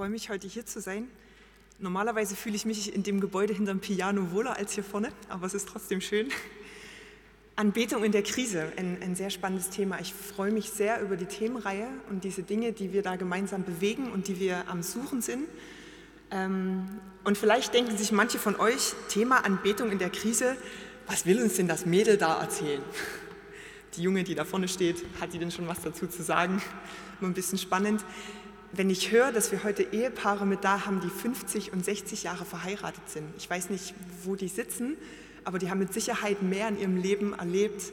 freue mich, heute hier zu sein. Normalerweise fühle ich mich in dem Gebäude hinterm Piano wohler als hier vorne, aber es ist trotzdem schön. Anbetung in der Krise, ein, ein, sehr spannendes Thema. Ich freue mich sehr über die Themenreihe und diese Dinge, die wir da gemeinsam bewegen und die wir am Suchen sind. Ähm, und vielleicht denken sich manche von euch, Thema Anbetung in der Krise, was will uns denn das Mädel da erzählen? Die Junge, die da vorne steht, hat die denn schon was dazu zu sagen? Nur ein bisschen spannend wenn ich höre, dass wir heute Ehepaare mit da haben, die 50 und 60 Jahre verheiratet sind, ich weiß nicht, wo die sitzen, aber die haben mit Sicherheit mehr in ihrem Leben erlebt,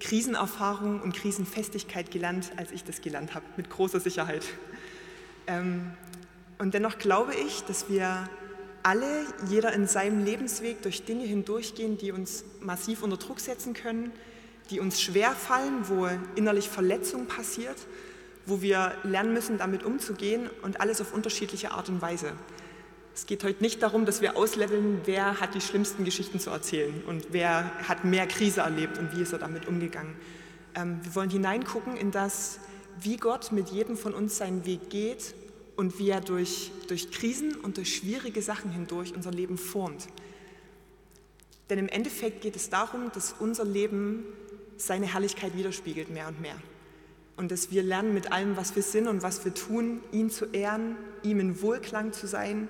Krisenerfahrung und Krisenfestigkeit gelernt, als ich das gelernt habe, mit großer Sicherheit. Ähm, und dennoch glaube ich, dass wir alle, jeder in seinem Lebensweg durch Dinge hindurchgehen, die uns massiv unter Druck setzen können, die uns schwer fallen, wo innerlich Verletzung passiert wo wir lernen müssen, damit umzugehen und alles auf unterschiedliche Art und Weise. Es geht heute nicht darum, dass wir ausleveln, wer hat die schlimmsten Geschichten zu erzählen und wer hat mehr Krise erlebt und wie ist er damit umgegangen. Ähm, wir wollen hineingucken in das, wie Gott mit jedem von uns seinen Weg geht und wie er durch, durch Krisen und durch schwierige Sachen hindurch unser Leben formt. Denn im Endeffekt geht es darum, dass unser Leben seine Herrlichkeit widerspiegelt mehr und mehr und dass wir lernen, mit allem, was wir sind und was wir tun, ihn zu ehren, ihm in Wohlklang zu sein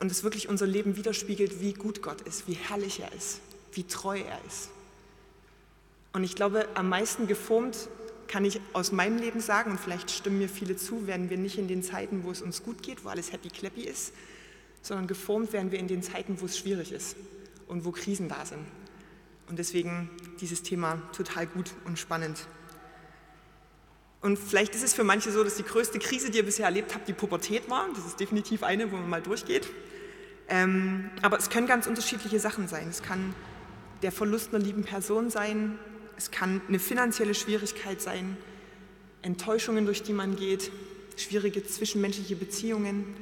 und es wirklich unser Leben widerspiegelt, wie gut Gott ist, wie herrlich er ist, wie treu er ist. Und ich glaube, am meisten geformt kann ich aus meinem Leben sagen, und vielleicht stimmen mir viele zu, werden wir nicht in den Zeiten, wo es uns gut geht, wo alles happy clappy ist, sondern geformt werden wir in den Zeiten, wo es schwierig ist und wo Krisen da sind. Und deswegen dieses Thema total gut und spannend. Und vielleicht ist es für manche so, dass die größte Krise, die ihr bisher erlebt habt, die Pubertät war. Das ist definitiv eine, wo man mal durchgeht. Ähm, aber es können ganz unterschiedliche Sachen sein. Es kann der Verlust einer lieben Person sein, es kann eine finanzielle Schwierigkeit sein, Enttäuschungen, durch die man geht, schwierige zwischenmenschliche Beziehungen.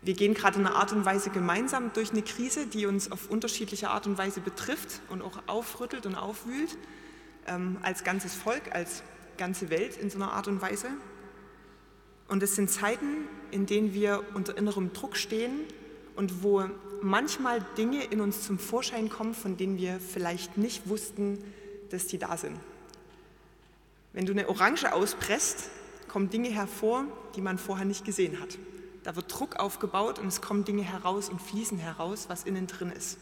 Wir gehen gerade in einer Art und Weise gemeinsam durch eine Krise, die uns auf unterschiedliche Art und Weise betrifft und auch aufrüttelt und aufwühlt, ähm, als ganzes Volk, als ganze Welt in so einer Art und Weise. Und es sind Zeiten, in denen wir unter innerem Druck stehen und wo manchmal Dinge in uns zum Vorschein kommen, von denen wir vielleicht nicht wussten, dass die da sind. Wenn du eine Orange auspresst, kommen Dinge hervor, die man vorher nicht gesehen hat. Da wird Druck aufgebaut und es kommen Dinge heraus und fließen heraus, was innen drin ist.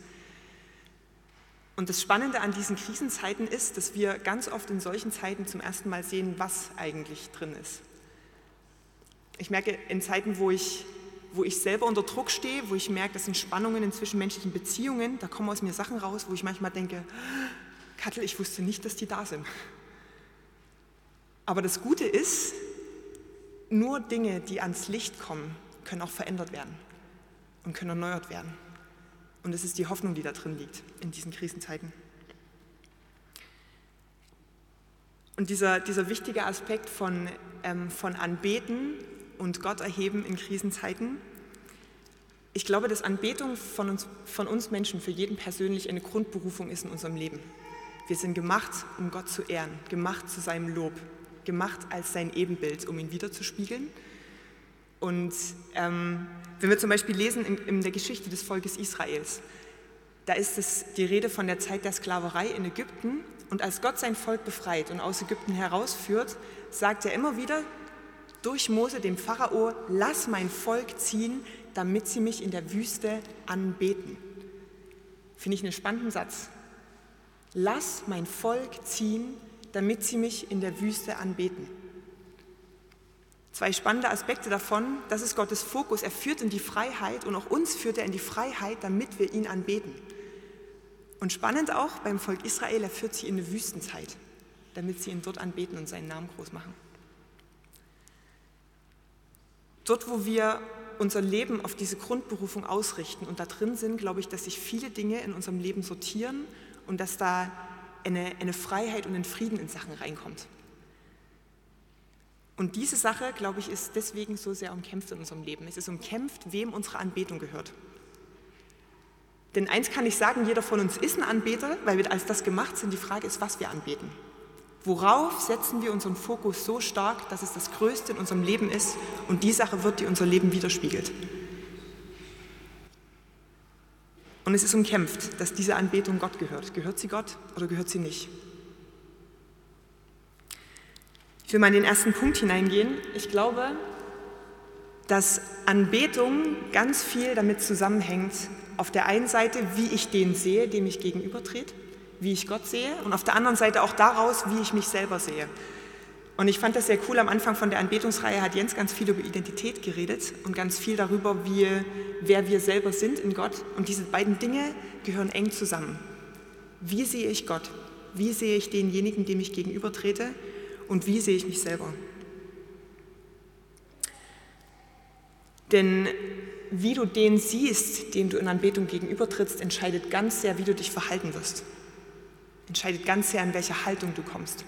Und das Spannende an diesen Krisenzeiten ist, dass wir ganz oft in solchen Zeiten zum ersten Mal sehen, was eigentlich drin ist. Ich merke in Zeiten, wo ich, wo ich selber unter Druck stehe, wo ich merke, das sind Spannungen in zwischenmenschlichen Beziehungen, da kommen aus mir Sachen raus, wo ich manchmal denke, Kattel, ich wusste nicht, dass die da sind. Aber das Gute ist, nur Dinge, die ans Licht kommen, können auch verändert werden und können erneuert werden. Und es ist die Hoffnung, die da drin liegt in diesen Krisenzeiten. Und dieser, dieser wichtige Aspekt von, ähm, von Anbeten und Gott erheben in Krisenzeiten, ich glaube, dass Anbetung von uns, von uns Menschen für jeden persönlich eine Grundberufung ist in unserem Leben. Wir sind gemacht, um Gott zu ehren, gemacht zu seinem Lob, gemacht als sein Ebenbild, um ihn wiederzuspiegeln und ähm, wenn wir zum Beispiel lesen in, in, der Geschichte des Volkes Israels, da ist es die Rede von der Zeit der Sklaverei in Ägypten. Und als Gott sein Volk befreit und aus Ägypten herausführt, sagt er immer wieder durch Mose dem Pharao, lass mein Volk ziehen, damit sie mich in der Wüste anbeten. Finde ich einen spannenden Satz. Lass mein Volk ziehen, damit sie mich in der Wüste anbeten. Zwei spannende Aspekte davon, das ist Gottes Fokus. Er führt in die Freiheit und auch uns führt er in die Freiheit, damit wir ihn anbeten. Und spannend auch beim Volk Israel, er führt sie in eine Wüstenzeit, damit sie ihn dort anbeten und seinen Namen groß machen. Dort, wo wir unser Leben auf diese Grundberufung ausrichten und da drin sind, glaube ich, dass sich viele Dinge in unserem Leben sortieren und dass da eine, eine Freiheit und ein Frieden in Sachen reinkommt. Und diese Sache, glaube ich, ist deswegen so sehr umkämpft in unserem Leben. Es ist umkämpft, wem unsere Anbetung gehört. Denn eins kann ich sagen, jeder von uns ist ein Anbeter, weil wir als das gemacht sind. Die Frage ist, was wir anbeten. Worauf setzen wir unseren Fokus so stark, dass es das Größte in unserem Leben ist und die Sache wird, die unser Leben widerspiegelt? Und es ist umkämpft, dass diese Anbetung Gott gehört. Gehört sie Gott oder gehört sie nicht? Ich will mal in den ersten Punkt hineingehen. Ich glaube, dass Anbetung ganz viel damit zusammenhängt, auf der einen Seite, wie ich den sehe, dem ich gegenübertrete, wie ich Gott sehe, und auf der anderen Seite auch daraus, wie ich mich selber sehe. Und ich fand das sehr cool, am Anfang von der Anbetungsreihe hat Jens ganz viel über Identität geredet und ganz viel darüber, wie, wer wir selber sind in Gott. Und diese beiden Dinge gehören eng zusammen. Wie sehe ich Gott? Wie sehe ich denjenigen, dem ich gegenübertrete? Und wie sehe ich mich selber? Denn wie du den siehst, dem du in Anbetung gegenübertrittst, entscheidet ganz sehr, wie du dich verhalten wirst. Entscheidet ganz sehr, in welche Haltung du kommst.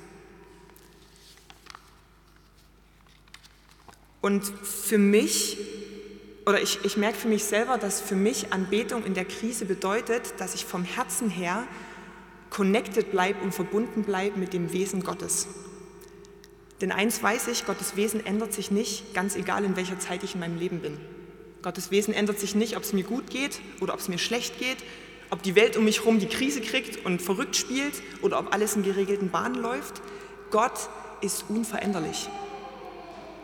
Und für mich, oder ich, ich merke für mich selber, dass für mich Anbetung in der Krise bedeutet, dass ich vom Herzen her connected bleibe und verbunden bleibe mit dem Wesen Gottes. Denn eins weiß ich, Gottes Wesen ändert sich nicht, ganz egal in welcher Zeit ich in meinem Leben bin. Gottes Wesen ändert sich nicht, ob es mir gut geht oder ob es mir schlecht geht, ob die Welt um mich herum die Krise kriegt und verrückt spielt oder ob alles in geregelten Bahnen läuft. Gott ist unveränderlich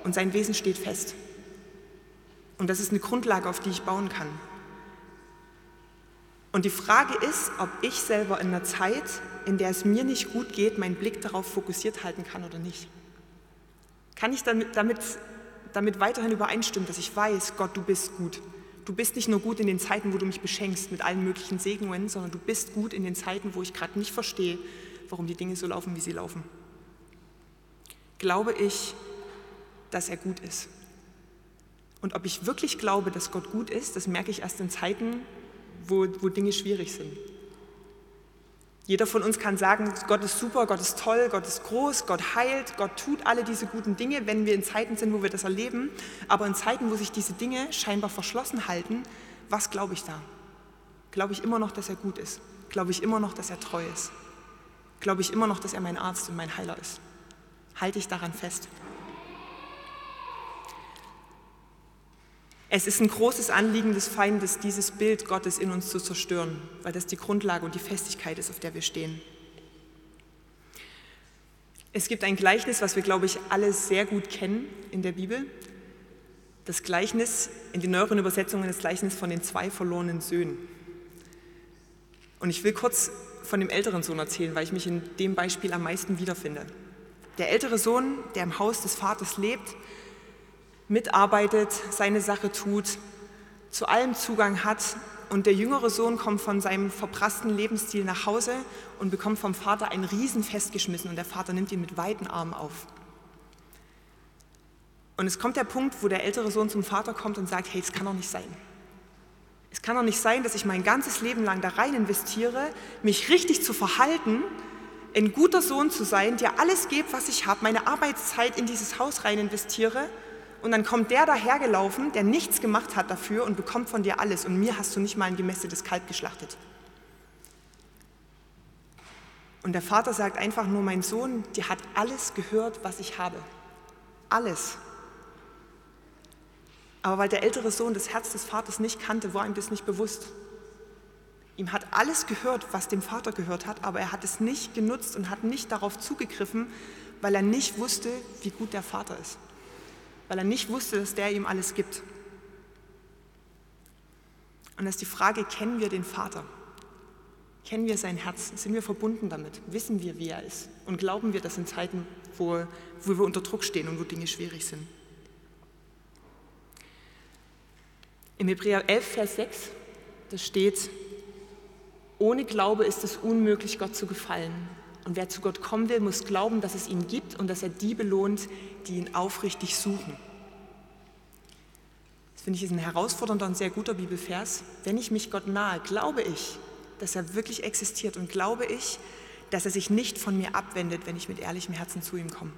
und sein Wesen steht fest. Und das ist eine Grundlage, auf die ich bauen kann. Und die Frage ist, ob ich selber in einer Zeit, in der es mir nicht gut geht, meinen Blick darauf fokussiert halten kann oder nicht. Kann ich damit, damit, damit weiterhin übereinstimmen, dass ich weiß, Gott, du bist gut. Du bist nicht nur gut in den Zeiten, wo du mich beschenkst mit allen möglichen Segnungen, sondern du bist gut in den Zeiten, wo ich gerade nicht verstehe, warum die Dinge so laufen, wie sie laufen. Glaube ich, dass er gut ist. Und ob ich wirklich glaube, dass Gott gut ist, das merke ich erst in Zeiten, wo, wo Dinge schwierig sind. Jeder von uns kann sagen, Gott ist super, Gott ist toll, Gott ist groß, Gott heilt, Gott tut alle diese guten Dinge, wenn wir in Zeiten sind, wo wir das erleben. Aber in Zeiten, wo sich diese Dinge scheinbar verschlossen halten, was glaube ich da? Glaube ich immer noch, dass er gut ist? Glaube ich immer noch, dass er treu ist? Glaube ich immer noch, dass er mein Arzt und mein Heiler ist? Halte ich daran fest? Es ist ein großes Anliegen des Feindes, dieses Bild Gottes in uns zu zerstören, weil das die Grundlage und die Festigkeit ist, auf der wir stehen. Es gibt ein Gleichnis, was wir, glaube ich, alle sehr gut kennen in der Bibel. Das Gleichnis, in den neueren Übersetzungen, das Gleichnis von den zwei verlorenen Söhnen. Und ich will kurz von dem älteren Sohn erzählen, weil ich mich in dem Beispiel am meisten wiederfinde. Der ältere Sohn, der im Haus des Vaters lebt, mitarbeitet, seine Sache tut, zu allem Zugang hat und der jüngere Sohn kommt von seinem verprassten Lebensstil nach Hause und bekommt vom Vater ein Riesenfest geschmissen und der Vater nimmt ihn mit weiten Armen auf. Und es kommt der Punkt, wo der ältere Sohn zum Vater kommt und sagt, hey, es kann doch nicht sein. Es kann doch nicht sein, dass ich mein ganzes Leben lang da rein investiere, mich richtig zu verhalten, ein guter Sohn zu sein, der alles gibt, was ich habe, meine Arbeitszeit in dieses Haus rein investiere und dann kommt der dahergelaufen, der nichts gemacht hat dafür und bekommt von dir alles und mir hast du nicht mal ein gemästetes Kalb geschlachtet. Und der Vater sagt einfach nur, mein Sohn, dir hat alles gehört, was ich habe. Alles. Aber weil der ältere Sohn das Herz des Vaters nicht kannte, war ihm das nicht bewusst. Ihm hat alles gehört, was dem Vater gehört hat, aber er hat es nicht genutzt und hat nicht darauf zugegriffen, weil er nicht wusste, wie gut der Vater ist weil er nicht wusste, dass der ihm alles gibt. Und das ist die Frage, kennen wir den Vater? Kennen wir sein Herz? Sind wir verbunden damit? Wissen wir, wie er ist? Und glauben wir das in Zeiten, wo, wo wir unter Druck stehen und wo Dinge schwierig sind? Im Hebräer 11, Vers 6, da steht, ohne Glaube ist es unmöglich, Gott zu gefallen. Und wer zu Gott kommen will, muss glauben, dass es ihn gibt und dass er die belohnt, die ihn aufrichtig suchen. Das finde ich ist ein herausfordernder und sehr guter Bibelvers. Wenn ich mich Gott nahe, glaube ich, dass er wirklich existiert und glaube ich, dass er sich nicht von mir abwendet, wenn ich mit ehrlichem Herzen zu ihm komme.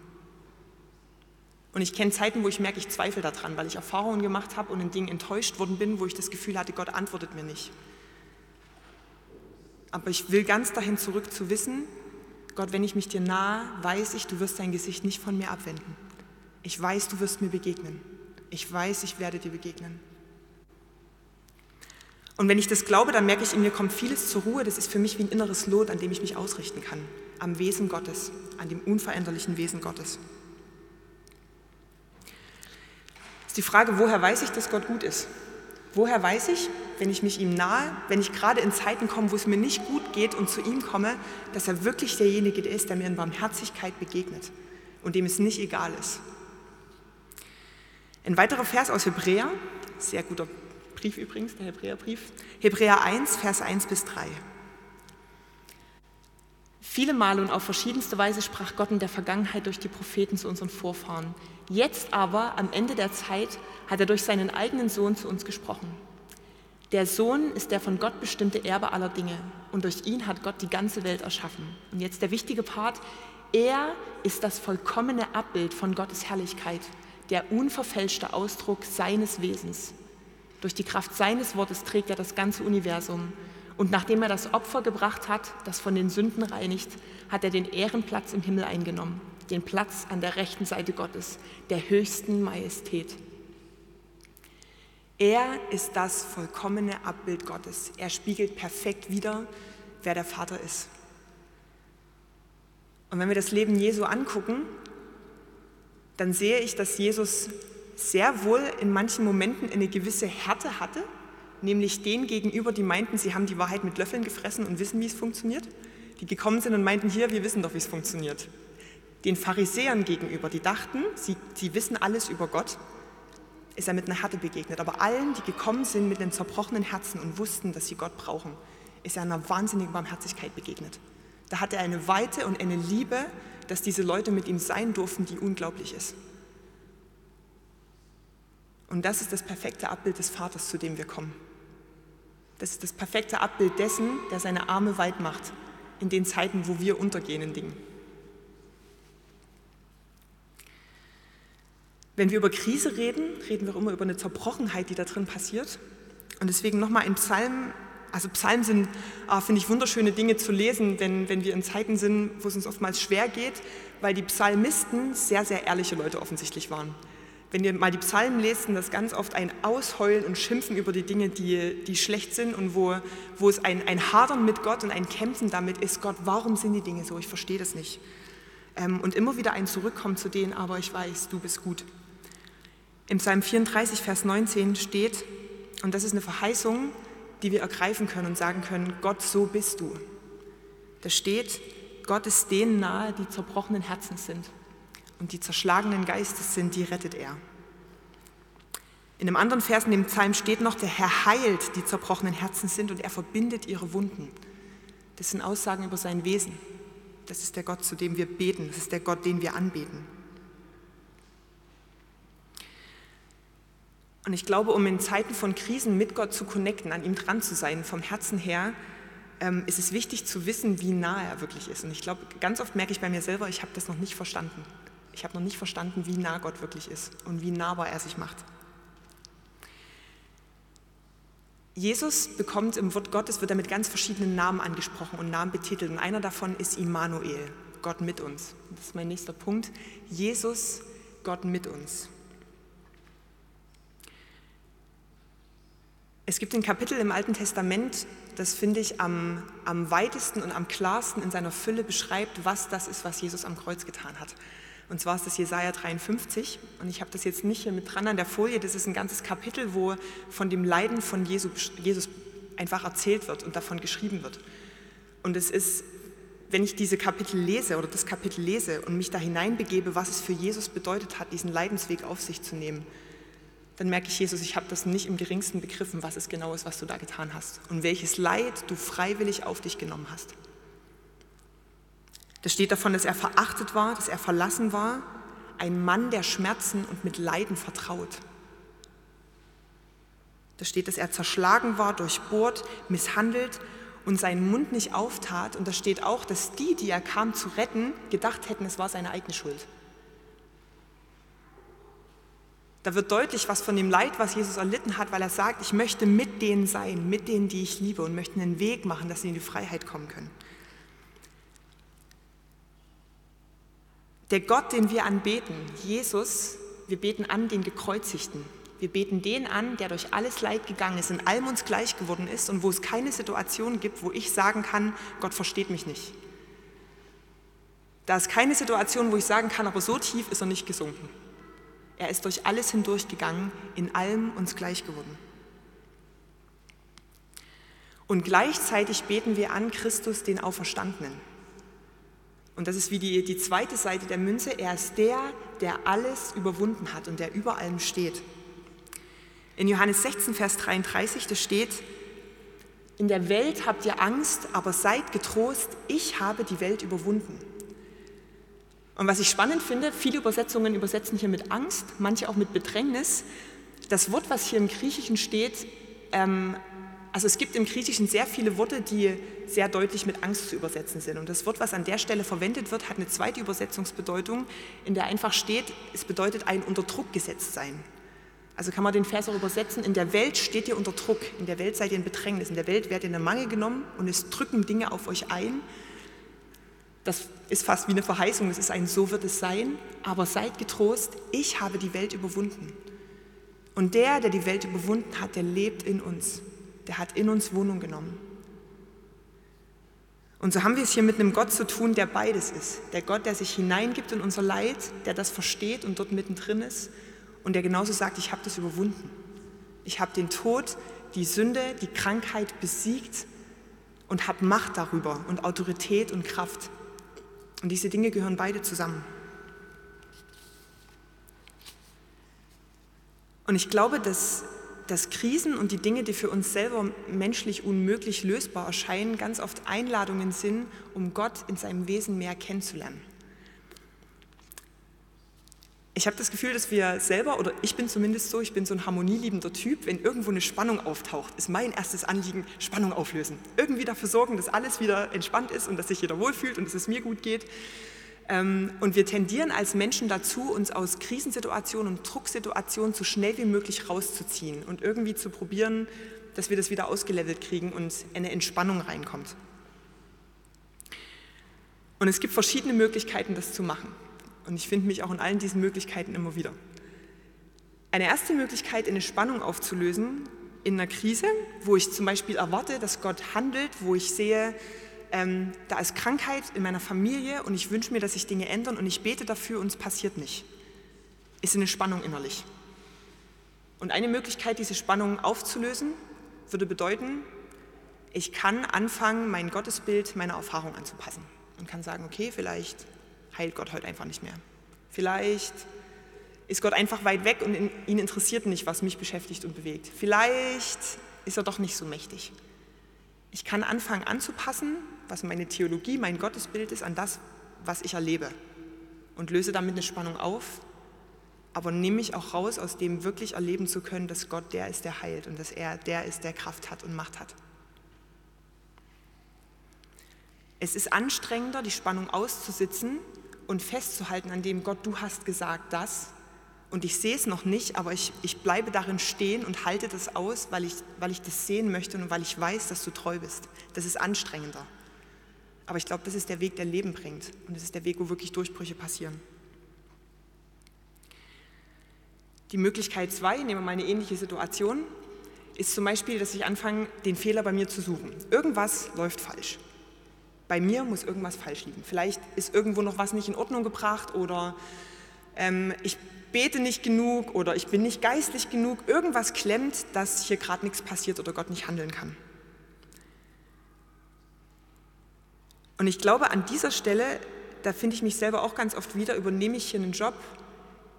Und ich kenne Zeiten, wo ich merke, ich zweifle daran, weil ich Erfahrungen gemacht habe und in Dingen enttäuscht worden bin, wo ich das Gefühl hatte, Gott antwortet mir nicht. Aber ich will ganz dahin zurück zu wissen, Gott, wenn ich mich dir nahe, weiß ich, du wirst dein Gesicht nicht von mir abwenden. Ich weiß, du wirst mir begegnen. Ich weiß, ich werde dir begegnen. Und wenn ich das glaube, dann merke ich, in mir kommt vieles zur Ruhe. Das ist für mich wie ein inneres Lot, an dem ich mich ausrichten kann. Am Wesen Gottes, an dem unveränderlichen Wesen Gottes. Ist die Frage, woher weiß ich, dass Gott gut ist? Woher weiß ich, wenn ich mich ihm nahe, wenn ich gerade in Zeiten komme, wo es mir nicht gut geht und zu ihm komme, dass er wirklich derjenige ist, der mir in Barmherzigkeit begegnet und dem es nicht egal ist? Ein weiterer Vers aus Hebräer, sehr guter Brief übrigens, der Hebräerbrief, Hebräer 1, Vers 1 bis 3. Viele Male und auf verschiedenste Weise sprach Gott in der Vergangenheit durch die Propheten zu unseren Vorfahren. Jetzt aber, am Ende der Zeit, hat er durch seinen eigenen Sohn zu uns gesprochen. Der Sohn ist der von Gott bestimmte Erbe aller Dinge und durch ihn hat Gott die ganze Welt erschaffen. Und jetzt der wichtige Part, er ist das vollkommene Abbild von Gottes Herrlichkeit, der unverfälschte Ausdruck seines Wesens. Durch die Kraft seines Wortes trägt er das ganze Universum. Und nachdem er das Opfer gebracht hat, das von den Sünden reinigt, hat er den Ehrenplatz im Himmel eingenommen, den Platz an der rechten Seite Gottes, der höchsten Majestät. Er ist das vollkommene Abbild Gottes. Er spiegelt perfekt wider, wer der Vater ist. Und wenn wir das Leben Jesu angucken, dann sehe ich, dass Jesus sehr wohl in manchen Momenten eine gewisse Härte hatte, nämlich denen gegenüber, die meinten, sie haben die Wahrheit mit Löffeln gefressen und wissen, wie es funktioniert, die gekommen sind und meinten, hier, wir wissen doch, wie es funktioniert. Den Pharisäern gegenüber, die dachten, sie, sie wissen alles über Gott, ist er mit einer Härte begegnet. Aber allen, die gekommen sind mit einem zerbrochenen Herzen und wussten, dass sie Gott brauchen, ist er einer wahnsinnigen Barmherzigkeit begegnet. Da hat er eine Weite und eine Liebe, dass diese Leute mit ihm sein durften, die unglaublich ist. Und das ist das perfekte Abbild des Vaters, zu dem wir kommen. Das ist das perfekte Abbild dessen, der seine Arme weit macht, in den Zeiten, wo wir untergehen in Dingen. Wenn wir über Krise reden, reden wir immer über eine Zerbrochenheit, die da drin passiert. Und deswegen nochmal ein Psalm. Also Psalmen sind, ah, finde ich, wunderschöne Dinge zu lesen, wenn, wenn wir in Zeiten sind, wo es uns oftmals schwer geht, weil die Psalmisten sehr, sehr ehrliche Leute offensichtlich waren wenn ihr mal die Psalmen lest, das ganz oft ein Ausheulen und Schimpfen über die Dinge, die, die schlecht sind und wo, wo es ein, ein Hadern mit Gott und ein Kämpfen damit ist, Gott, warum sind die Dinge so? Ich verstehe das nicht. Ähm, und immer wieder ein Zurückkommen zu denen, aber ich weiß, du bist gut. Im Psalm 34, Vers 19 steht, und das ist eine Verheißung, die wir ergreifen können und sagen können, Gott, so bist du. Da steht, Gott ist denen nahe, die zerbrochenen Herzen sind und die zerschlagenen Geistes sind, die rettet er. In einem anderen Vers in dem Psalm steht noch, der Herr heilt, die zerbrochenen Herzen sind und er verbindet ihre Wunden. Das sind Aussagen über sein Wesen. Das ist der Gott, zu dem wir beten. Das ist der Gott, den wir anbeten. Und ich glaube, um in Zeiten von Krisen mit Gott zu connecten, an ihm dran zu sein, vom Herzen her, ähm, ist es wichtig zu wissen, wie nah er wirklich ist. Und ich glaube, ganz oft merke ich bei mir selber, ich habe das noch nicht verstanden. Ich habe noch nicht verstanden, wie nah Gott wirklich ist und wie nahbar er sich macht. Jesus bekommt im Wort Gottes, wird er mit ganz verschiedenen Namen angesprochen und Namen betitelt. Und einer davon ist Immanuel, Gott mit uns. Das ist mein nächster Punkt. Jesus, Gott mit uns. Es gibt ein Kapitel im Alten Testament, das finde ich am, am weitesten und am klarsten in seiner Fülle beschreibt, was das ist, was Jesus am Kreuz getan hat. Und zwar ist das Jesaja 53. Und ich habe das jetzt nicht hier mit dran an der Folie. Das ist ein ganzes Kapitel, wo von dem Leiden von Jesus, Jesus einfach erzählt wird und davon geschrieben wird. Und es ist, wenn ich diese Kapitel lese oder das Kapitel lese und mich da hineinbegebe, was es für Jesus bedeutet hat, diesen Leidensweg auf sich zu nehmen, dann merke ich, Jesus, ich habe das nicht im geringsten begriffen, was es genau ist, was du da getan hast und welches Leid du freiwillig auf dich genommen hast. Da steht davon, dass er verachtet war, dass er verlassen war, ein Mann der Schmerzen und mit Leiden vertraut. Da steht, dass er zerschlagen war, durchbohrt, misshandelt und seinen Mund nicht auftat. Und da steht auch, dass die, die er kam zu retten, gedacht hätten, es war seine eigene Schuld. Da wird deutlich, was von dem Leid, was Jesus erlitten hat, weil er sagt, ich möchte mit denen sein, mit denen, die ich liebe und möchte einen Weg machen, dass sie in die Freiheit kommen können. Der Gott, den wir anbeten, Jesus, wir beten an den Gekreuzigten. Wir beten den an, der durch alles Leid gegangen ist, in allem uns gleich geworden ist und wo es keine Situation gibt, wo ich sagen kann, Gott versteht mich nicht. Da ist keine Situation, wo ich sagen kann, aber so tief ist er nicht gesunken. Er ist durch alles hindurchgegangen, in allem uns gleich geworden. Und gleichzeitig beten wir an Christus, den Auferstandenen. Und das ist wie die, die zweite Seite der Münze. Er ist der, der alles überwunden hat und der über allem steht. In Johannes 16, Vers 33, da steht, in der Welt habt ihr Angst, aber seid getrost, ich habe die Welt überwunden. Und was ich spannend finde, viele Übersetzungen übersetzen hier mit Angst, manche auch mit Bedrängnis. Das Wort, was hier im Griechischen steht, ähm, also es gibt im Griechischen sehr viele Worte, die sehr deutlich mit Angst zu übersetzen sind. Und das Wort, was an der Stelle verwendet wird, hat eine zweite Übersetzungsbedeutung, in der einfach steht, es bedeutet ein unter Druck gesetzt sein. Also kann man den Vers auch übersetzen, in der Welt steht ihr unter Druck, in der Welt seid ihr in Bedrängnis, in der Welt werdet ihr in der Mangel genommen und es drücken Dinge auf euch ein. Das ist fast wie eine Verheißung, es ist ein So wird es sein, aber seid getrost, ich habe die Welt überwunden. Und der, der die Welt überwunden hat, der lebt in uns der hat in uns Wohnung genommen. Und so haben wir es hier mit einem Gott zu tun, der beides ist. Der Gott, der sich hineingibt in unser Leid, der das versteht und dort mittendrin ist und der genauso sagt, ich habe das überwunden. Ich habe den Tod, die Sünde, die Krankheit besiegt und habe Macht darüber und Autorität und Kraft. Und diese Dinge gehören beide zusammen. Und ich glaube, dass dass Krisen und die Dinge, die für uns selber menschlich unmöglich lösbar erscheinen, ganz oft Einladungen sind, um Gott in seinem Wesen mehr kennenzulernen. Ich habe das Gefühl, dass wir selber, oder ich bin zumindest so, ich bin so ein harmonieliebender Typ, wenn irgendwo eine Spannung auftaucht, ist mein erstes Anliegen, Spannung auflösen. Irgendwie dafür sorgen, dass alles wieder entspannt ist und dass sich jeder wohlfühlt und dass es mir gut geht. Ähm, und wir tendieren als Menschen dazu, uns aus Krisensituationen und Drucksituationen so schnell wie möglich rauszuziehen und irgendwie zu probieren, dass wir das wieder ausgelevelt kriegen und eine Entspannung reinkommt. Und es gibt verschiedene Möglichkeiten, das zu machen. Und ich finde mich auch in allen diesen Möglichkeiten immer wieder. Eine erste Möglichkeit, eine Spannung aufzulösen in einer Krise, wo ich zum Beispiel erwarte, dass Gott handelt, wo ich sehe, ähm, da ist Krankheit in meiner Familie und ich wünsche mir, dass sich Dinge ändern und ich bete dafür und es passiert nicht. Ist eine Spannung innerlich. Und eine Möglichkeit, diese Spannung aufzulösen, würde bedeuten, ich kann anfangen, mein Gottesbild meiner Erfahrung anzupassen und kann sagen, okay, vielleicht heilt Gott heute einfach nicht mehr. Vielleicht ist Gott einfach weit weg und ihn interessiert nicht, was mich beschäftigt und bewegt. Vielleicht ist er doch nicht so mächtig. Ich kann anfangen anzupassen, was meine Theologie, mein Gottesbild ist, an das, was ich erlebe und löse damit eine Spannung auf, aber nehme mich auch raus, aus dem wirklich erleben zu können, dass Gott der ist, der heilt und dass er der ist, der Kraft hat und Macht hat. Es ist anstrengender, die Spannung auszusitzen und festzuhalten an dem Gott, du hast gesagt das und ich sehe es noch nicht, aber ich, ich bleibe darin stehen und halte das aus, weil ich, weil ich das sehen möchte und weil ich weiß, dass du treu bist. Das ist anstrengender. Aber ich glaube, das ist der Weg, der Leben bringt. Und das ist der Weg, wo wirklich Durchbrüche passieren. Die Möglichkeit zwei, nehmen wir mal eine ähnliche Situation, ist zum Beispiel, dass ich anfange, den Fehler bei mir zu suchen. Irgendwas läuft falsch. Bei mir muss irgendwas falsch liegen. Vielleicht ist irgendwo noch was nicht in Ordnung gebracht oder ähm, ich bete nicht genug oder ich bin nicht geistlich genug, irgendwas klemmt, dass hier gerade nichts passiert oder Gott nicht handeln kann. Und ich glaube, an dieser Stelle, da finde ich mich selber auch ganz oft wieder, übernehme ich hier einen Job,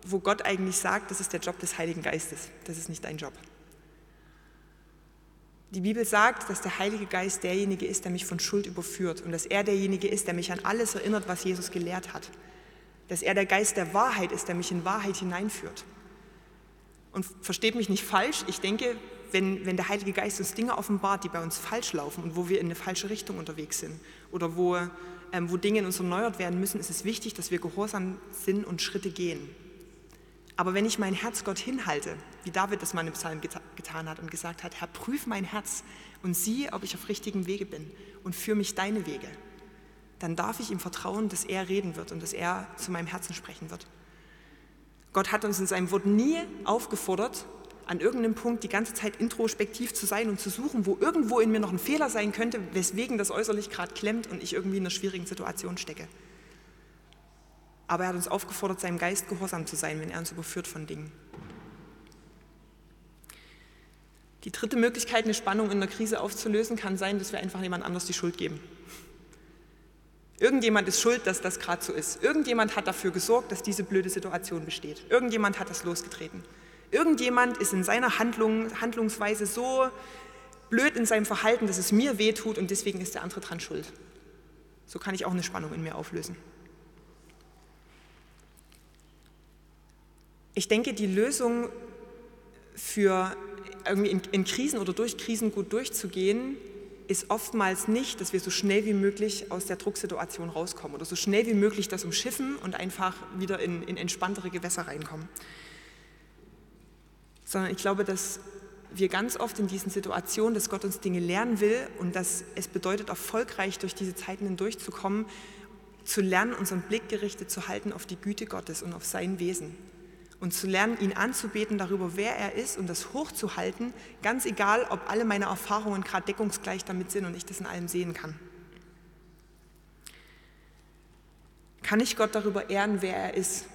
wo Gott eigentlich sagt, das ist der Job des Heiligen Geistes, das ist nicht dein Job. Die Bibel sagt, dass der Heilige Geist derjenige ist, der mich von Schuld überführt und dass er derjenige ist, der mich an alles erinnert, was Jesus gelehrt hat dass er der Geist der Wahrheit ist, der mich in Wahrheit hineinführt. Und versteht mich nicht falsch, ich denke, wenn, wenn der Heilige Geist uns Dinge offenbart, die bei uns falsch laufen und wo wir in eine falsche Richtung unterwegs sind oder wo, ähm, wo Dinge in uns erneuert werden müssen, ist es wichtig, dass wir gehorsam sind und Schritte gehen. Aber wenn ich mein Herz Gott hinhalte, wie David das mal im Psalm geta getan hat und gesagt hat, Herr, prüf mein Herz und sieh, ob ich auf richtigem Wege bin und führe mich deine Wege, dann darf ich ihm vertrauen, dass er reden wird und dass er zu meinem Herzen sprechen wird. Gott hat uns in seinem Wort nie aufgefordert, an irgendeinem Punkt die ganze Zeit introspektiv zu sein und zu suchen, wo irgendwo in mir noch ein Fehler sein könnte, weswegen das äußerlich gerade klemmt und ich irgendwie in einer schwierigen Situation stecke. Aber er hat uns aufgefordert, seinem Geist gehorsam zu sein, wenn er uns überführt von Dingen. Die dritte Möglichkeit, eine Spannung in der Krise aufzulösen, kann sein, dass wir einfach jemand anders die Schuld geben. Irgendjemand ist schuld, dass das gerade so ist. Irgendjemand hat dafür gesorgt, dass diese blöde Situation besteht. Irgendjemand hat das losgetreten. Irgendjemand ist in seiner Handlung, Handlungsweise so blöd in seinem Verhalten, dass es mir wehtut und deswegen ist der andere dran schuld. So kann ich auch eine Spannung in mir auflösen. Ich denke, die Lösung für irgendwie in, in Krisen oder durch Krisen gut durchzugehen, ist oftmals nicht, dass wir so schnell wie möglich aus der Drucksituation rauskommen oder so schnell wie möglich das umschiffen und einfach wieder in, in entspanntere Gewässer reinkommen sondern ich glaube, dass wir ganz oft in diesen Situationen, dass Gott uns Dinge lernen will und dass es bedeutet, erfolgreich durch diese Zeiten hindurchzukommen, zu lernen, unseren Blick gerichtet zu halten auf die Güte Gottes und auf sein Wesen. Und zu lernen, ihn anzubeten darüber, wer er ist und das hochzuhalten, ganz egal, ob alle meine Erfahrungen gerade deckungsgleich damit sind und ich das in allem sehen kann. Kann ich Gott darüber ehren, wer er ist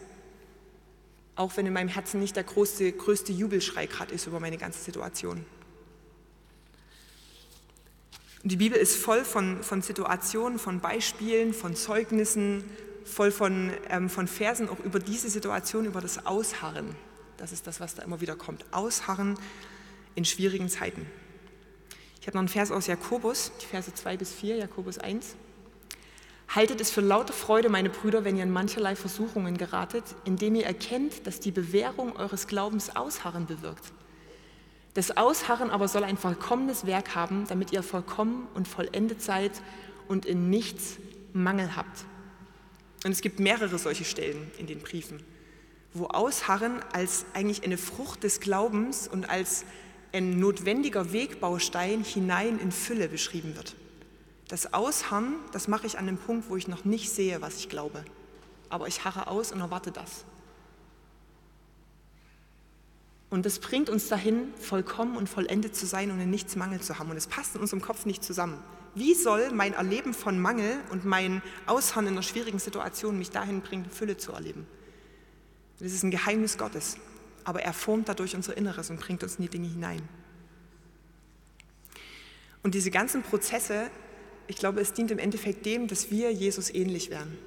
auch wenn in meinem Herzen nicht der größte, größte Jubelschrei gerade ist über meine ganze Situation. Die Bibel ist voll von, von Situationen, von Beispielen, von Zeugnissen, voll von, ähm, von Versen auch über diese Situation, über das Ausharren. Das ist das, was da immer wieder kommt. Ausharren in schwierigen Zeiten. Ich habe noch einen Vers aus Jakobus, die Verse 2 bis 4, Jakobus 1. Haltet es für lauter Freude, meine Brüder, wenn ihr in mancherlei Versuchungen geratet, indem ihr erkennt, dass die Bewährung eures Glaubens Ausharren bewirkt. Das Ausharren aber soll ein vollkommenes Werk haben, damit ihr vollkommen und vollendet seid und in nichts Mangel habt. Und es gibt mehrere solche Stellen in den Briefen, wo Ausharren als eigentlich eine Frucht des Glaubens und als ein notwendiger Wegbaustein hinein in Fülle beschrieben wird. Das Ausharren, das mache ich an dem Punkt, wo ich noch nicht sehe, was ich glaube. Aber ich harre aus und erwarte das. Und das bringt uns dahin, vollkommen und vollendet zu sein und in nichts Mangel zu haben. Und es passt in unserem Kopf nicht zusammen. Wie soll mein Erleben von Mangel und mein Ausharren in einer schwierigen Situation mich dahin bringen, Fülle zu erleben? Das ist ein Geheimnis Gottes. Aber er formt dadurch unser Inneres und bringt uns in die Dinge hinein. Und diese ganzen Prozesse ich glaube, es dient im Endeffekt dem, dass wir Jesus ähnlich werden.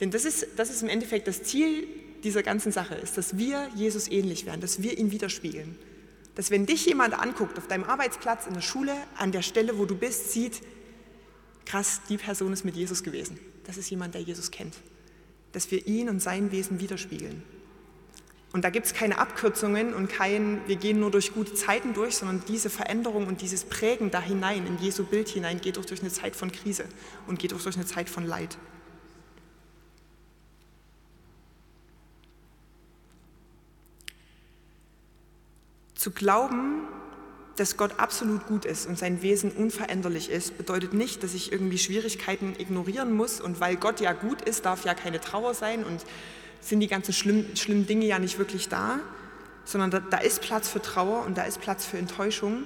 Denn das ist, das ist im Endeffekt das Ziel dieser ganzen Sache, ist, dass wir Jesus ähnlich werden, dass wir ihn widerspiegeln. Dass wenn dich jemand anguckt, auf deinem Arbeitsplatz, in der Schule, an der Stelle, wo du bist, sieht, krass, die Person ist mit Jesus gewesen. Das ist jemand, der Jesus kennt. Dass wir ihn und sein Wesen widerspiegeln. Und da gibt es keine Abkürzungen und kein, wir gehen nur durch gute Zeiten durch, sondern diese Veränderung und dieses Prägen da hinein, in Jesu Bild hinein, geht auch durch eine Zeit von Krise und geht auch durch eine Zeit von Leid. Zu glauben, dass Gott absolut gut ist und sein Wesen unveränderlich ist, bedeutet nicht, dass ich irgendwie Schwierigkeiten ignorieren muss und weil Gott ja gut ist, darf ja keine Trauer sein und sind die ganzen schlimmen, schlimmen Dinge ja nicht wirklich da, sondern da, da ist Platz für Trauer und da ist Platz für Enttäuschung,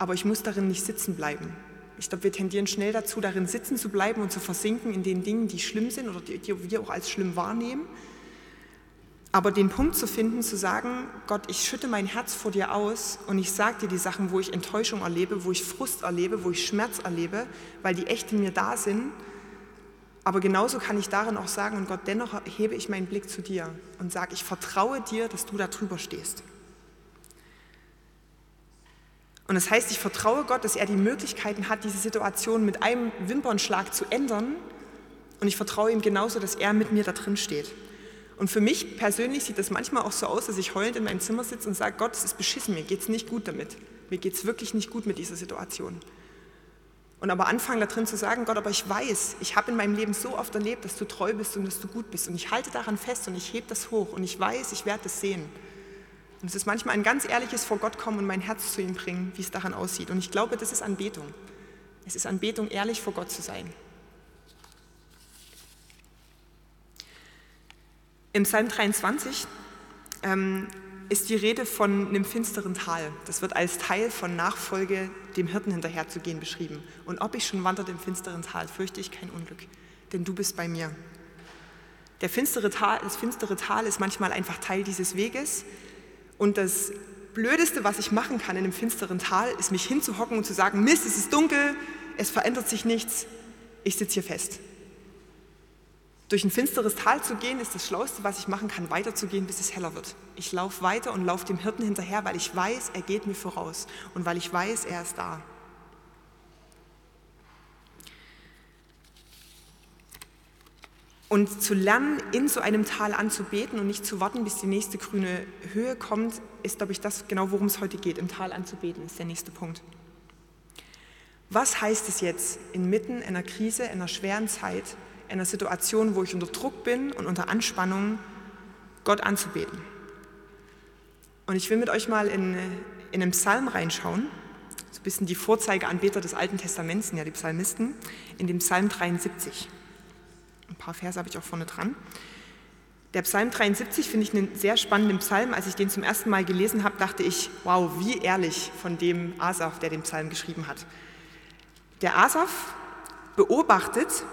aber ich muss darin nicht sitzen bleiben. Ich glaube, wir tendieren schnell dazu, darin sitzen zu bleiben und zu versinken in den Dingen, die schlimm sind oder die, die wir auch als schlimm wahrnehmen. Aber den Punkt zu finden, zu sagen, Gott, ich schütte mein Herz vor dir aus und ich sage dir die Sachen, wo ich Enttäuschung erlebe, wo ich Frust erlebe, wo ich Schmerz erlebe, weil die echt in mir da sind aber genauso kann ich darin auch sagen, und Gott, dennoch hebe ich meinen Blick zu dir und sage, ich vertraue dir, dass du da drüber stehst. Und das heißt, ich vertraue Gott, dass er die Möglichkeiten hat, diese Situation mit einem Wimpernschlag zu ändern. Und ich vertraue ihm genauso, dass er mit mir da drin steht. Und für mich persönlich sieht das manchmal auch so aus, dass ich heulend in meinem Zimmer sitze und sage, Gott, es ist beschissen, mir geht es nicht gut damit. Mir geht es wirklich nicht gut mit dieser Situation. Und aber anfangen da drin zu sagen, Gott, aber ich weiß, ich habe in meinem Leben so oft erlebt, dass du treu bist und dass du gut bist. Und ich halte daran fest und ich hebe das hoch und ich weiß, ich werde es sehen. Und es ist manchmal ein ganz ehrliches vor Gott kommen und mein Herz zu ihm bringen, wie es daran aussieht. Und ich glaube, das ist Anbetung. Es ist Anbetung, ehrlich vor Gott zu sein. Im Psalm 23 ähm, ist die Rede von einem finsteren Tal. Das wird als Teil von Nachfolge dem Hirten hinterherzugehen beschrieben. Und ob ich schon wandert im finsteren Tal, fürchte ich kein Unglück, denn du bist bei mir. Der finstere Tal, das finstere Tal ist manchmal einfach Teil dieses Weges. Und das Blödeste, was ich machen kann in einem finsteren Tal, ist mich hinzuhocken und zu sagen, Mist, es ist dunkel, es verändert sich nichts, ich sitze hier fest. Durch ein finsteres Tal zu gehen, ist das Schlauste, was ich machen kann, weiterzugehen, bis es heller wird. Ich laufe weiter und laufe dem Hirten hinterher, weil ich weiß, er geht mir voraus und weil ich weiß, er ist da. Und zu lernen, in so einem Tal anzubeten und nicht zu warten, bis die nächste grüne Höhe kommt, ist, glaube ich, das genau, worum es heute geht. Im Tal anzubeten ist der nächste Punkt. Was heißt es jetzt, inmitten einer Krise, einer schweren Zeit, einer Situation, wo ich unter Druck bin und unter Anspannung, Gott anzubeten. Und ich will mit euch mal in, in einen Psalm reinschauen, so ein bisschen die Vorzeigeanbeter des Alten Testaments, ja die Psalmisten, in dem Psalm 73. Ein paar Verse habe ich auch vorne dran. Der Psalm 73 finde ich einen sehr spannenden Psalm. Als ich den zum ersten Mal gelesen habe, dachte ich, wow, wie ehrlich von dem Asaf, der den Psalm geschrieben hat. Der Asaf beobachtet,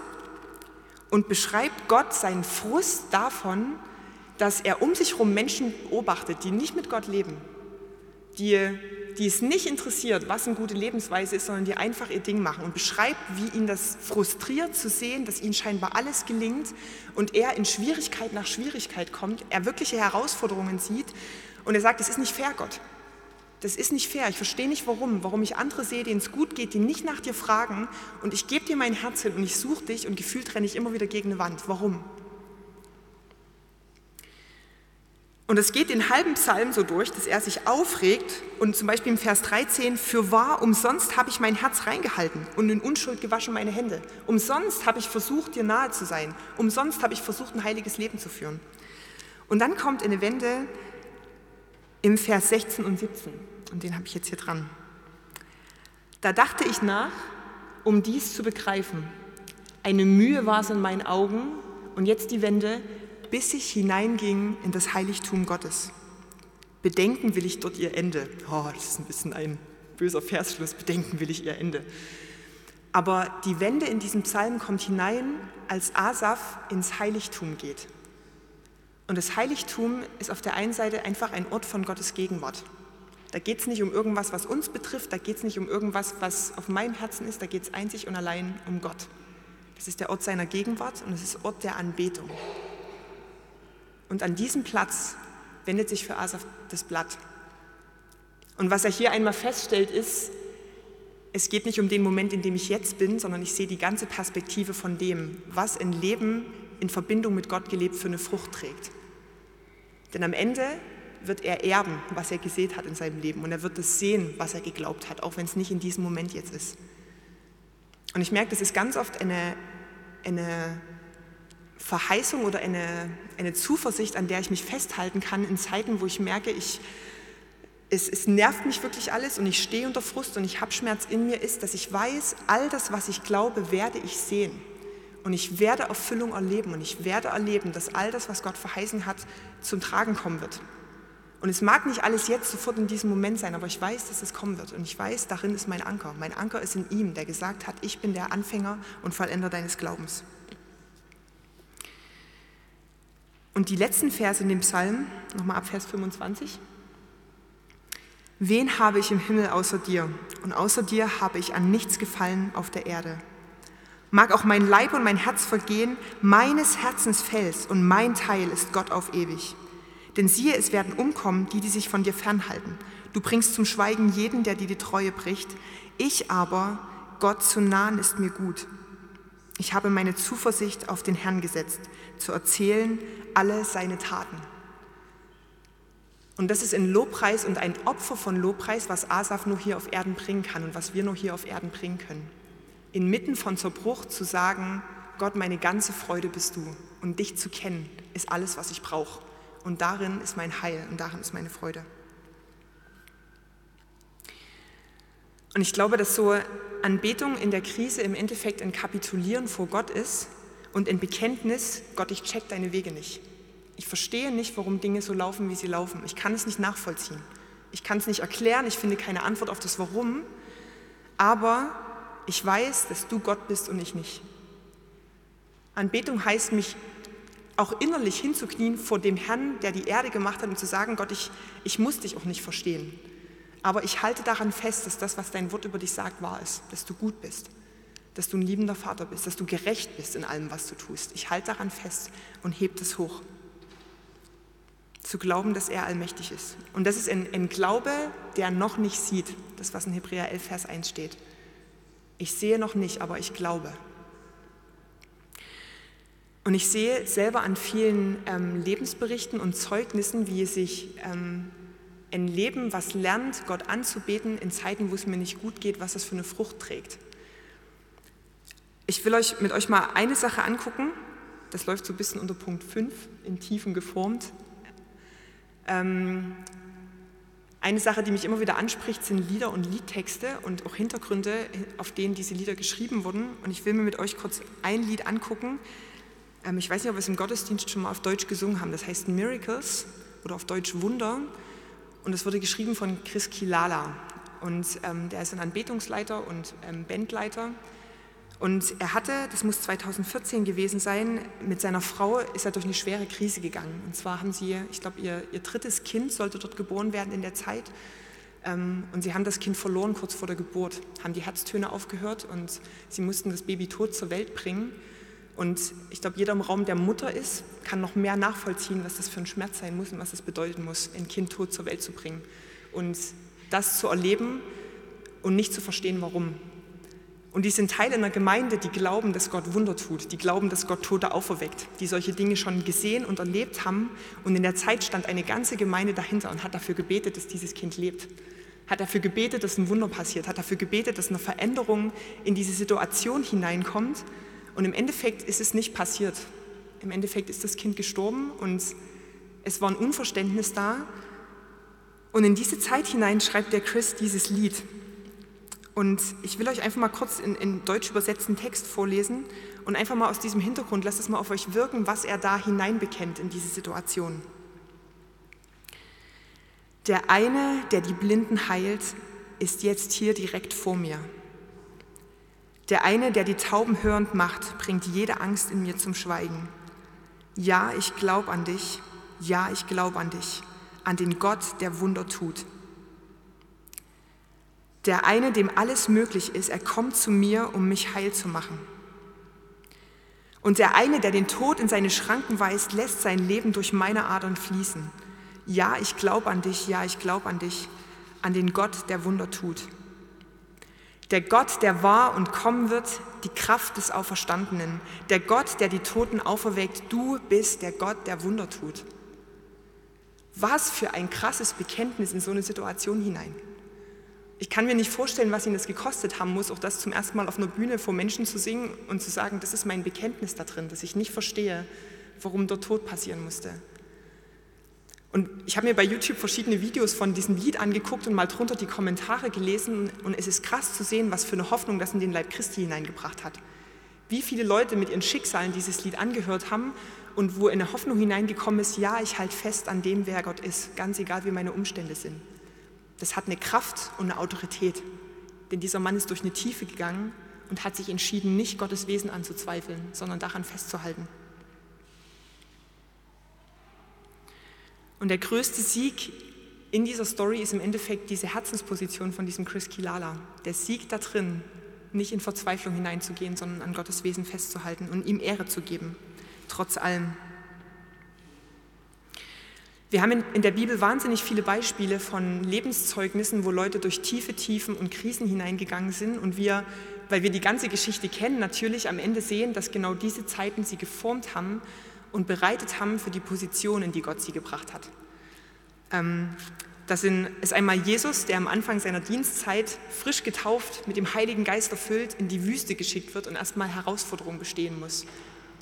und beschreibt Gott seinen Frust davon, dass er um sich herum Menschen beobachtet, die nicht mit Gott leben, die, die es nicht interessiert, was eine gute Lebensweise ist, sondern die einfach ihr Ding machen und beschreibt, wie ihn das frustriert zu sehen, dass ihm scheinbar alles gelingt und er in Schwierigkeit nach Schwierigkeit kommt, er wirkliche Herausforderungen sieht und er sagt, es ist nicht fair, Gott. Das ist nicht fair. Ich verstehe nicht warum. Warum ich andere sehe, denen es gut geht, die nicht nach dir fragen und ich gebe dir mein Herz hin und ich suche dich und gefühlt renne ich immer wieder gegen eine Wand. Warum? Und es geht den halben Psalm so durch, dass er sich aufregt und zum Beispiel im Vers 13, für wahr, umsonst habe ich mein Herz reingehalten und in Unschuld gewaschen meine Hände. Umsonst habe ich versucht, dir nahe zu sein. Umsonst habe ich versucht, ein heiliges Leben zu führen. Und dann kommt eine Wende, im Vers 16 und 17. Und den habe ich jetzt hier dran. Da dachte ich nach, um dies zu begreifen. Eine Mühe war es in meinen Augen und jetzt die Wende, bis ich hineinging in das Heiligtum Gottes. Bedenken will ich dort ihr Ende. Oh, das ist ein bisschen ein böser Versschluss. Bedenken will ich ihr Ende. Aber die Wende in diesem Psalm kommt hinein, als Asaf ins Heiligtum geht. Und das Heiligtum ist auf der einen Seite einfach ein Ort von Gottes Gegenwart. Da geht es nicht um irgendwas, was uns betrifft, da geht es nicht um irgendwas, was auf meinem Herzen ist, da geht es einzig und allein um Gott. Das ist der Ort seiner Gegenwart und es ist Ort der Anbetung. Und an diesem Platz wendet sich für Asaf das Blatt. Und was er hier einmal feststellt, ist, es geht nicht um den Moment, in dem ich jetzt bin, sondern ich sehe die ganze Perspektive von dem, was ein Leben in Verbindung mit Gott gelebt für eine Frucht trägt. Denn am Ende wird er erben, was er gesät hat in seinem Leben und er wird das sehen, was er geglaubt hat, auch wenn es nicht in diesem Moment jetzt ist. Und ich merke, das ist ganz oft eine, eine Verheißung oder eine, eine Zuversicht, an der ich mich festhalten kann in Zeiten, wo ich merke, ich, es, es nervt mich wirklich alles und ich stehe unter Frust und ich habe Schmerz in mir, ist, dass ich weiß, all das, was ich glaube, werde ich sehen. Und ich werde Erfüllung erleben und ich werde erleben, dass all das, was Gott verheißen hat, zum Tragen kommen wird. Und es mag nicht alles jetzt sofort in diesem Moment sein, aber ich weiß, dass es kommen wird. Und ich weiß, darin ist mein Anker. Mein Anker ist in ihm, der gesagt hat, ich bin der Anfänger und Vollender deines Glaubens. Und die letzten Verse in dem Psalm, nochmal ab Vers 25. Wen habe ich im Himmel außer dir? Und außer dir habe ich an nichts gefallen auf der Erde. Mag auch mein Leib und mein Herz vergehen, meines Herzens Fels und mein Teil ist Gott auf ewig. Denn siehe, es werden umkommen, die, die sich von dir fernhalten. Du bringst zum Schweigen jeden, der dir die Treue bricht. Ich aber, Gott zu nahen, ist mir gut. Ich habe meine Zuversicht auf den Herrn gesetzt, zu erzählen alle seine Taten. Und das ist ein Lobpreis und ein Opfer von Lobpreis, was Asaf nur hier auf Erden bringen kann und was wir nur hier auf Erden bringen können inmitten von Zerbruch zu sagen, Gott, meine ganze Freude bist du und dich zu kennen ist alles, was ich brauche. Und darin ist mein Heil und darin ist meine Freude. Und ich glaube, dass so Anbetung in der Krise im Endeffekt ein Kapitulieren vor Gott ist und ein Bekenntnis, Gott, ich check deine Wege nicht. Ich verstehe nicht, warum Dinge so laufen, wie sie laufen. Ich kann es nicht nachvollziehen. Ich kann es nicht erklären, ich finde keine Antwort auf das Warum, aber ich weiß, dass du Gott bist und ich nicht. Anbetung heißt, mich auch innerlich hinzuknien vor dem Herrn, der die Erde gemacht hat und zu sagen, Gott, ich, ich muss dich auch nicht verstehen. Aber ich halte daran fest, dass das, was dein Wort über dich sagt, wahr ist, dass du gut bist, dass du ein liebender Vater bist, dass du gerecht bist in allem, was du tust. Ich halte daran fest und heb das hoch. Zu glauben, dass er allmächtig ist. Und das ist ein, ein Glaube, der noch nicht sieht, das, was in Hebräer 11, Vers 1 steht. Ich sehe noch nicht, aber ich glaube. Und ich sehe selber an vielen ähm, Lebensberichten und Zeugnissen, wie es sich ähm, ein Leben, was lernt, Gott anzubeten in Zeiten, wo es mir nicht gut geht, was das für eine Frucht trägt. Ich will euch mit euch mal eine Sache angucken. Das läuft so ein bisschen unter Punkt 5, in Tiefen geformt. Ähm, eine Sache, die mich immer wieder anspricht, sind Lieder und Liedtexte und auch Hintergründe, auf denen diese Lieder geschrieben wurden. Und ich will mir mit euch kurz ein Lied angucken, ähm, ich weiß nicht, ob wir es im Gottesdienst schon mal auf Deutsch gesungen haben. Das heißt Miracles oder auf Deutsch Wunder. Und es wurde geschrieben von Chris Kilala. Und ähm, der ist ein Anbetungsleiter und ähm, Bandleiter. Und er hatte, das muss 2014 gewesen sein, mit seiner Frau ist er durch eine schwere Krise gegangen. Und zwar haben sie, ich glaube, ihr, ihr drittes Kind sollte dort geboren werden in der Zeit. Ähm, und sie haben das Kind verloren kurz vor der Geburt, haben die Herztöne aufgehört und sie mussten das Baby tot zur Welt bringen. Und ich glaube, jeder im Raum, der Mutter ist, kann noch mehr nachvollziehen, was das für ein Schmerz sein muss und was es bedeuten muss, ein Kind tot zur Welt zu bringen. Und das zu erleben und nicht zu verstehen, warum. Und die sind Teil einer Gemeinde, die glauben, dass Gott Wunder tut, die glauben, dass Gott Tote auferweckt, die solche Dinge schon gesehen und erlebt haben. Und in der Zeit stand eine ganze Gemeinde dahinter und hat dafür gebetet, dass dieses Kind lebt. Hat dafür gebetet, dass ein Wunder passiert, hat dafür gebetet, dass eine Veränderung in diese Situation hineinkommt und im Endeffekt ist es nicht passiert. Im Endeffekt ist das Kind gestorben und es war ein Unverständnis da. Und in diese Zeit hinein schreibt der Chris dieses Lied. Und ich will euch einfach mal kurz in, in deutsch übersetzten Text vorlesen und einfach mal aus diesem Hintergrund, lasst es mal auf euch wirken, was er da hineinbekennt in diese Situation. Der eine, der die Blinden heilt, ist jetzt hier direkt vor mir. Der eine, der die Tauben hörend macht, bringt jede Angst in mir zum Schweigen. Ja, ich glaube an dich. Ja, ich glaube an dich. An den Gott, der Wunder tut. Der eine, dem alles möglich ist, er kommt zu mir, um mich heil zu machen. Und der eine, der den Tod in seine Schranken weist, lässt sein Leben durch meine Adern fließen. Ja, ich glaube an dich, ja, ich glaube an dich, an den Gott, der Wunder tut. Der Gott, der war und kommen wird, die Kraft des Auferstandenen. Der Gott, der die Toten auferweckt. Du bist der Gott, der Wunder tut. Was für ein krasses Bekenntnis in so eine Situation hinein. Ich kann mir nicht vorstellen, was ihn das gekostet haben muss, auch das zum ersten Mal auf einer Bühne vor Menschen zu singen und zu sagen, das ist mein Bekenntnis da drin, dass ich nicht verstehe, warum der Tod passieren musste. Und ich habe mir bei YouTube verschiedene Videos von diesem Lied angeguckt und mal drunter die Kommentare gelesen. Und es ist krass zu sehen, was für eine Hoffnung das in den Leib Christi hineingebracht hat. Wie viele Leute mit ihren Schicksalen dieses Lied angehört haben und wo eine Hoffnung hineingekommen ist, ja, ich halte fest an dem, wer Gott ist, ganz egal, wie meine Umstände sind. Das hat eine Kraft und eine Autorität. Denn dieser Mann ist durch eine Tiefe gegangen und hat sich entschieden, nicht Gottes Wesen anzuzweifeln, sondern daran festzuhalten. Und der größte Sieg in dieser Story ist im Endeffekt diese Herzensposition von diesem Chris Kilala. Der Sieg da drin, nicht in Verzweiflung hineinzugehen, sondern an Gottes Wesen festzuhalten und ihm Ehre zu geben, trotz allem. Wir haben in der Bibel wahnsinnig viele Beispiele von Lebenszeugnissen, wo Leute durch tiefe Tiefen und Krisen hineingegangen sind und wir, weil wir die ganze Geschichte kennen, natürlich am Ende sehen, dass genau diese Zeiten sie geformt haben und bereitet haben für die Position, in die Gott sie gebracht hat. Ähm, das ist einmal Jesus, der am Anfang seiner Dienstzeit frisch getauft, mit dem Heiligen Geist erfüllt, in die Wüste geschickt wird und erstmal Herausforderungen bestehen muss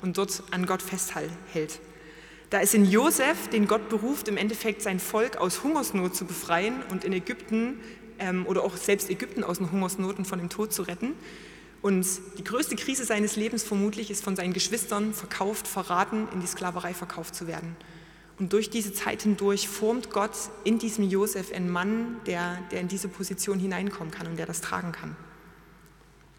und dort an Gott festhält. Da ist in Josef, den Gott beruft, im Endeffekt sein Volk aus Hungersnot zu befreien und in Ägypten ähm, oder auch selbst Ägypten aus einer Hungersnot und von dem Tod zu retten. Und die größte Krise seines Lebens vermutlich ist von seinen Geschwistern verkauft, verraten, in die Sklaverei verkauft zu werden. Und durch diese Zeit hindurch formt Gott in diesem Josef einen Mann, der, der in diese Position hineinkommen kann und der das tragen kann.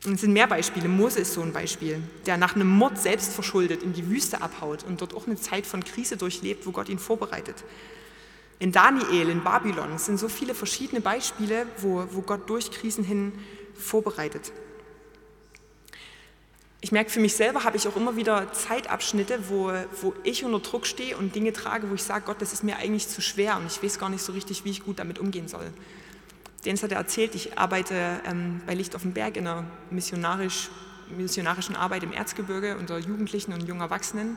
Und es sind mehr Beispiele. Mose ist so ein Beispiel, der nach einem Mord selbst verschuldet in die Wüste abhaut und dort auch eine Zeit von Krise durchlebt, wo Gott ihn vorbereitet. In Daniel, in Babylon, es sind so viele verschiedene Beispiele, wo, wo Gott durch Krisen hin vorbereitet. Ich merke, für mich selber habe ich auch immer wieder Zeitabschnitte, wo, wo ich unter Druck stehe und Dinge trage, wo ich sage, Gott, das ist mir eigentlich zu schwer und ich weiß gar nicht so richtig, wie ich gut damit umgehen soll. Jens hat er erzählt, ich arbeite ähm, bei Licht auf dem Berg in einer missionarisch, missionarischen Arbeit im Erzgebirge unter Jugendlichen und jungen Erwachsenen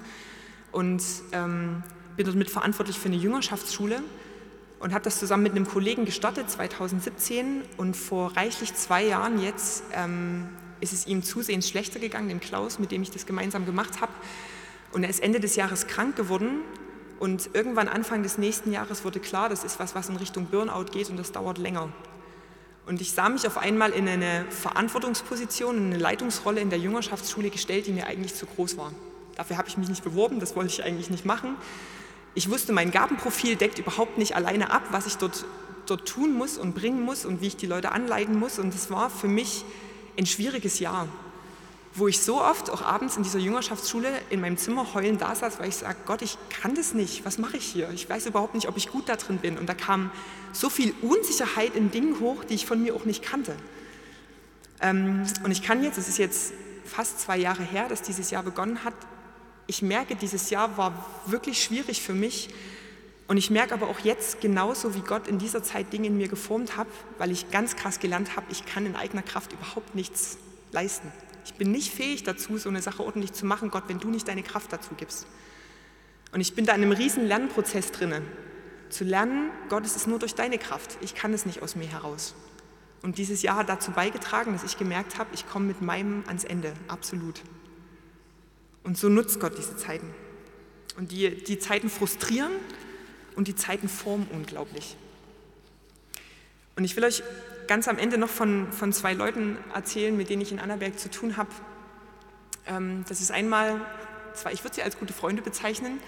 und ähm, bin dort mitverantwortlich für eine Jüngerschaftsschule und habe das zusammen mit einem Kollegen gestartet 2017 und vor reichlich zwei Jahren jetzt ähm, ist es ihm zusehends schlechter gegangen, dem Klaus, mit dem ich das gemeinsam gemacht habe. Und er ist Ende des Jahres krank geworden und irgendwann Anfang des nächsten Jahres wurde klar, das ist was, was in Richtung Burnout geht und das dauert länger. Und ich sah mich auf einmal in eine Verantwortungsposition, in eine Leitungsrolle in der Jüngerschaftsschule gestellt, die mir eigentlich zu groß war. Dafür habe ich mich nicht beworben, das wollte ich eigentlich nicht machen. Ich wusste, mein Gabenprofil deckt überhaupt nicht alleine ab, was ich dort, dort tun muss und bringen muss und wie ich die Leute anleiten muss. Und es war für mich ein schwieriges Jahr, wo ich so oft auch abends in dieser Jüngerschaftsschule in meinem Zimmer heulend da saß, weil ich sage, Gott, ich kann das nicht, was mache ich hier? Ich weiß überhaupt nicht, ob ich gut da drin bin. Und da kam so viel Unsicherheit in Dingen hoch, die ich von mir auch nicht kannte. Ähm, und ich kann jetzt, es ist jetzt fast zwei Jahre her, dass dieses Jahr begonnen hat, ich merke, dieses Jahr war wirklich schwierig für mich. Und ich merke aber auch jetzt genauso, wie Gott in dieser Zeit Dinge in mir geformt hat, weil ich ganz krass gelernt habe, ich kann in eigener Kraft überhaupt nichts leisten. Ich bin nicht fähig dazu, so eine Sache ordentlich zu machen, Gott, wenn du nicht deine Kraft dazu gibst. Und ich bin da in einem riesen Lernprozess drinne zu lernen, Gott, es ist nur durch deine Kraft. Ich kann es nicht aus mir heraus. Und dieses Jahr hat dazu beigetragen, dass ich gemerkt habe, ich komme mit meinem ans Ende, absolut. Und so nutzt Gott diese Zeiten. Und die, die Zeiten frustrieren und die Zeiten formen unglaublich. Und ich will euch ganz am Ende noch von, von zwei Leuten erzählen, mit denen ich in Annaberg zu tun habe. Ähm, das ist einmal, zwar ich würde sie als gute Freunde bezeichnen,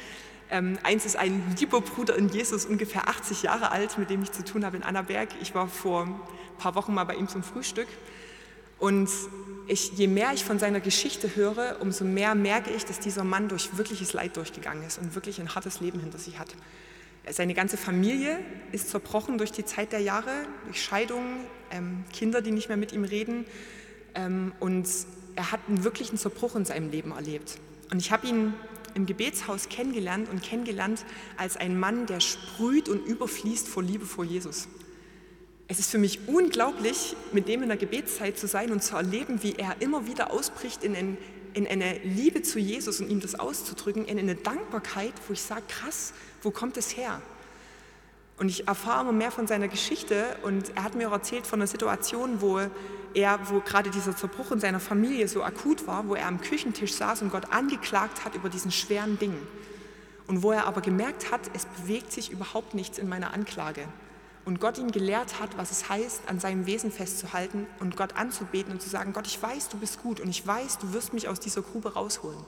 ähm, eins ist ein lieber Bruder in Jesus, ungefähr 80 Jahre alt, mit dem ich zu tun habe in Annaberg. Ich war vor ein paar Wochen mal bei ihm zum Frühstück. Und ich, je mehr ich von seiner Geschichte höre, umso mehr merke ich, dass dieser Mann durch wirkliches Leid durchgegangen ist und wirklich ein hartes Leben hinter sich hat. Seine ganze Familie ist zerbrochen durch die Zeit der Jahre, durch Scheidungen, ähm, Kinder, die nicht mehr mit ihm reden. Ähm, und er hat einen wirklichen Zerbruch in seinem Leben erlebt. Und ich habe ihn im Gebetshaus kennengelernt und kennengelernt als ein Mann, der sprüht und überfließt vor Liebe vor Jesus. Es ist für mich unglaublich, mit dem in der Gebetszeit zu sein und zu erleben, wie er immer wieder ausbricht in, ein, in eine Liebe zu Jesus und ihm das auszudrücken, in eine Dankbarkeit, wo ich sage, krass, wo kommt es her? Und ich erfahre immer mehr von seiner Geschichte und er hat mir auch erzählt von einer Situation, wo er, wo gerade dieser Zerbruch in seiner Familie so akut war, wo er am Küchentisch saß und Gott angeklagt hat über diesen schweren Dingen. Und wo er aber gemerkt hat, es bewegt sich überhaupt nichts in meiner Anklage. Und Gott ihn gelehrt hat, was es heißt, an seinem Wesen festzuhalten und Gott anzubeten und zu sagen, Gott, ich weiß, du bist gut und ich weiß, du wirst mich aus dieser Grube rausholen.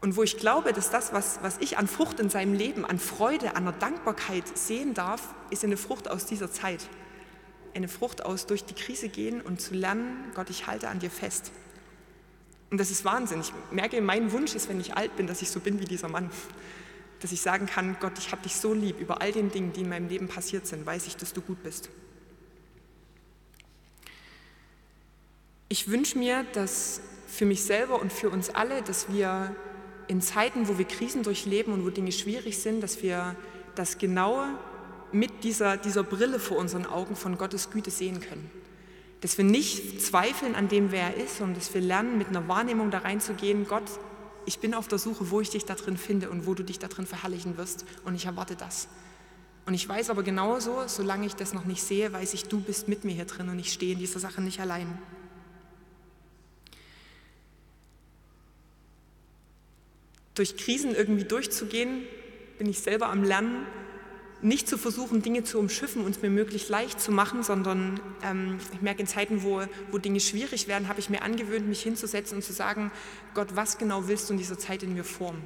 Und wo ich glaube, dass das, was, was ich an Frucht in seinem Leben, an Freude, an der Dankbarkeit sehen darf, ist eine Frucht aus dieser Zeit eine Frucht aus, durch die Krise gehen und zu lernen, Gott, ich halte an dir fest. Und das ist Wahnsinn. Ich merke, mein Wunsch ist, wenn ich alt bin, dass ich so bin wie dieser Mann. Dass ich sagen kann, Gott, ich habe dich so lieb. Über all den Dingen, die in meinem Leben passiert sind, weiß ich, dass du gut bist. Ich wünsche mir, dass für mich selber und für uns alle, dass wir in Zeiten, wo wir Krisen durchleben und wo Dinge schwierig sind, dass wir das genaue mit dieser, dieser Brille vor unseren Augen von Gottes Güte sehen können. Dass wir nicht zweifeln an dem, wer er ist, sondern dass wir lernen, mit einer Wahrnehmung da reinzugehen, Gott, ich bin auf der Suche, wo ich dich da drin finde und wo du dich da drin verherrlichen wirst und ich erwarte das. Und ich weiß aber genauso, solange ich das noch nicht sehe, weiß ich, du bist mit mir hier drin und ich stehe in dieser Sache nicht allein. Durch Krisen irgendwie durchzugehen, bin ich selber am Lernen, nicht zu versuchen, Dinge zu umschiffen und es mir möglichst leicht zu machen, sondern ähm, ich merke in Zeiten, wo, wo Dinge schwierig werden, habe ich mir angewöhnt, mich hinzusetzen und zu sagen, Gott, was genau willst du in dieser Zeit in mir formen?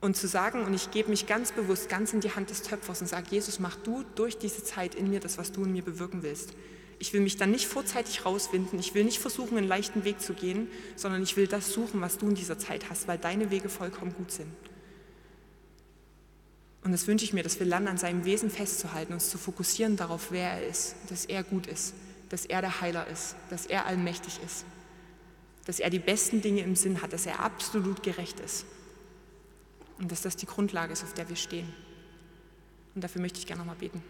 Und zu sagen, und ich gebe mich ganz bewusst ganz in die Hand des Töpfers und sage, Jesus, mach du durch diese Zeit in mir das, was du in mir bewirken willst. Ich will mich dann nicht vorzeitig rauswinden, ich will nicht versuchen, einen leichten Weg zu gehen, sondern ich will das suchen, was du in dieser Zeit hast, weil deine Wege vollkommen gut sind. Und das wünsche ich mir, dass wir lernen, an seinem Wesen festzuhalten, uns zu fokussieren darauf, wer er ist, dass er gut ist, dass er der Heiler ist, dass er allmächtig ist, dass er die besten Dinge im Sinn hat, dass er absolut gerecht ist und dass das die Grundlage ist, auf der wir stehen. Und dafür möchte ich gerne nochmal beten.